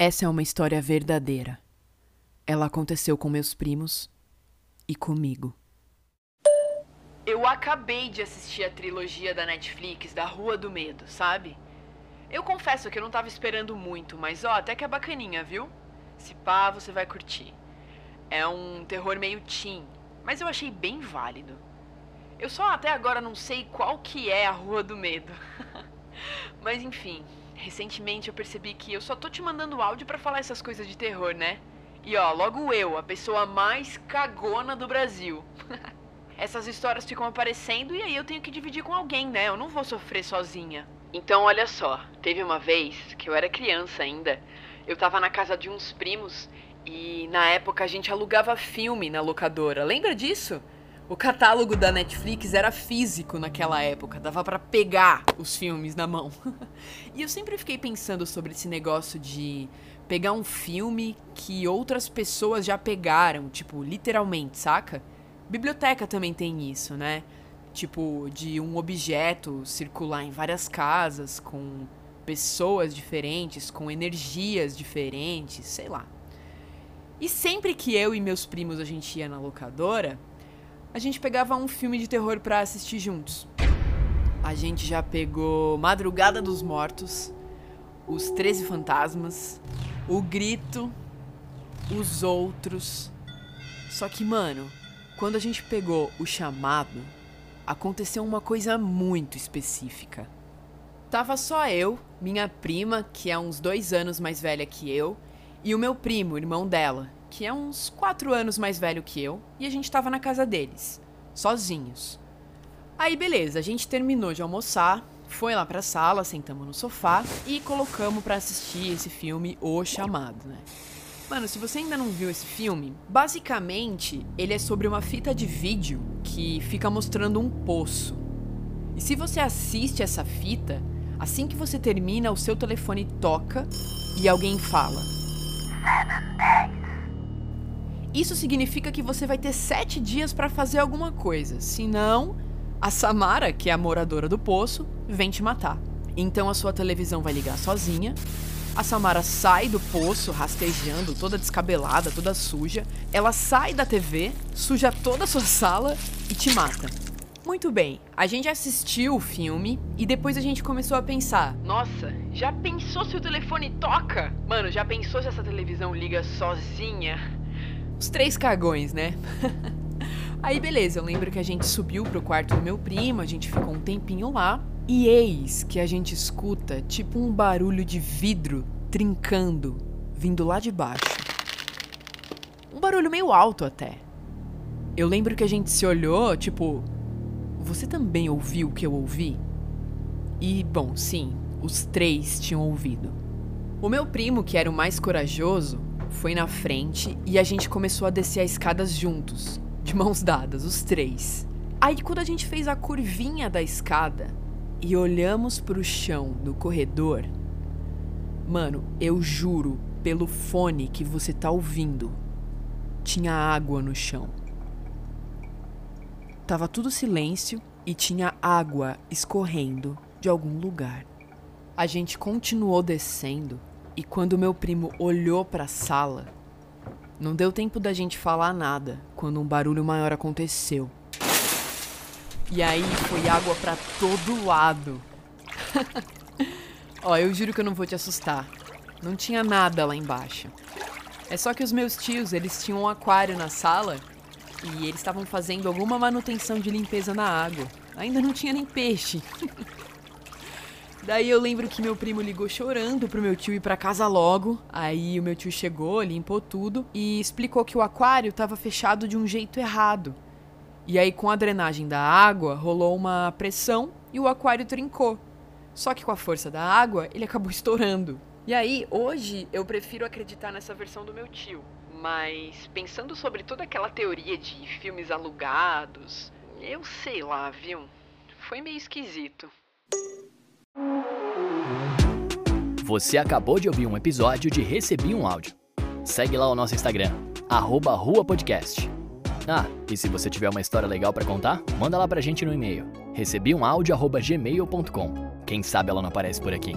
Essa é uma história verdadeira. Ela aconteceu com meus primos e comigo. Eu acabei de assistir a trilogia da Netflix da Rua do Medo, sabe? Eu confesso que eu não tava esperando muito, mas ó, até que é bacaninha, viu? Se pá, você vai curtir. É um terror meio teen, mas eu achei bem válido. Eu só até agora não sei qual que é a Rua do Medo. mas enfim, recentemente eu percebi que eu só tô te mandando áudio para falar essas coisas de terror, né? E ó, logo eu, a pessoa mais cagona do Brasil. Essas histórias ficam aparecendo e aí eu tenho que dividir com alguém, né? Eu não vou sofrer sozinha. Então, olha só, teve uma vez que eu era criança ainda, eu tava na casa de uns primos e na época a gente alugava filme na locadora. Lembra disso? O catálogo da Netflix era físico naquela época, dava para pegar os filmes na mão. e eu sempre fiquei pensando sobre esse negócio de pegar um filme que outras pessoas já pegaram, tipo, literalmente, saca? Biblioteca também tem isso, né? Tipo, de um objeto circular em várias casas com pessoas diferentes, com energias diferentes, sei lá. E sempre que eu e meus primos a gente ia na locadora, a gente pegava um filme de terror para assistir juntos. A gente já pegou Madrugada dos Mortos, Os Treze Fantasmas, O Grito, Os Outros. Só que, mano, quando a gente pegou o chamado, aconteceu uma coisa muito específica. Tava só eu, minha prima, que é uns dois anos mais velha que eu, e o meu primo, irmão dela, que é uns quatro anos mais velho que eu, e a gente tava na casa deles, sozinhos. Aí beleza, a gente terminou de almoçar, foi lá pra sala, sentamos no sofá e colocamos para assistir esse filme O Chamado, né? Mano, se você ainda não viu esse filme, basicamente ele é sobre uma fita de vídeo que fica mostrando um poço. E se você assiste essa fita, assim que você termina, o seu telefone toca e alguém fala: Isso significa que você vai ter sete dias para fazer alguma coisa. Senão, a Samara, que é a moradora do poço, vem te matar. Então a sua televisão vai ligar sozinha a Samara sai do poço, rastejando, toda descabelada, toda suja. Ela sai da TV, suja toda a sua sala e te mata. Muito bem, a gente assistiu o filme e depois a gente começou a pensar: Nossa, já pensou se o telefone toca? Mano, já pensou se essa televisão liga sozinha? Os três cagões, né? Aí beleza, eu lembro que a gente subiu pro quarto do meu primo, a gente ficou um tempinho lá. E eis que a gente escuta tipo um barulho de vidro trincando vindo lá de baixo. Um barulho meio alto até. Eu lembro que a gente se olhou, tipo, você também ouviu o que eu ouvi? E, bom, sim, os três tinham ouvido. O meu primo, que era o mais corajoso, foi na frente e a gente começou a descer as escadas juntos, de mãos dadas, os três. Aí, quando a gente fez a curvinha da escada, e olhamos para o chão do corredor, mano, eu juro pelo fone que você tá ouvindo, tinha água no chão. Tava tudo silêncio e tinha água escorrendo de algum lugar. A gente continuou descendo e quando meu primo olhou para a sala, não deu tempo da gente falar nada quando um barulho maior aconteceu. E aí foi água para todo lado. Ó, eu juro que eu não vou te assustar. Não tinha nada lá embaixo. É só que os meus tios, eles tinham um aquário na sala e eles estavam fazendo alguma manutenção de limpeza na água. Ainda não tinha nem peixe. Daí eu lembro que meu primo ligou chorando pro meu tio ir para casa logo. Aí o meu tio chegou, limpou tudo e explicou que o aquário estava fechado de um jeito errado. E aí, com a drenagem da água, rolou uma pressão e o aquário trincou. Só que com a força da água, ele acabou estourando. E aí, hoje, eu prefiro acreditar nessa versão do meu tio. Mas, pensando sobre toda aquela teoria de filmes alugados, eu sei lá, viu? Foi meio esquisito. Você acabou de ouvir um episódio de Recebi um Áudio. Segue lá o nosso Instagram, arroba Rua Podcast. Ah, e se você tiver uma história legal para contar, manda lá pra gente no e-mail. Recebi um áudio@gmail.com. Quem sabe ela não aparece por aqui.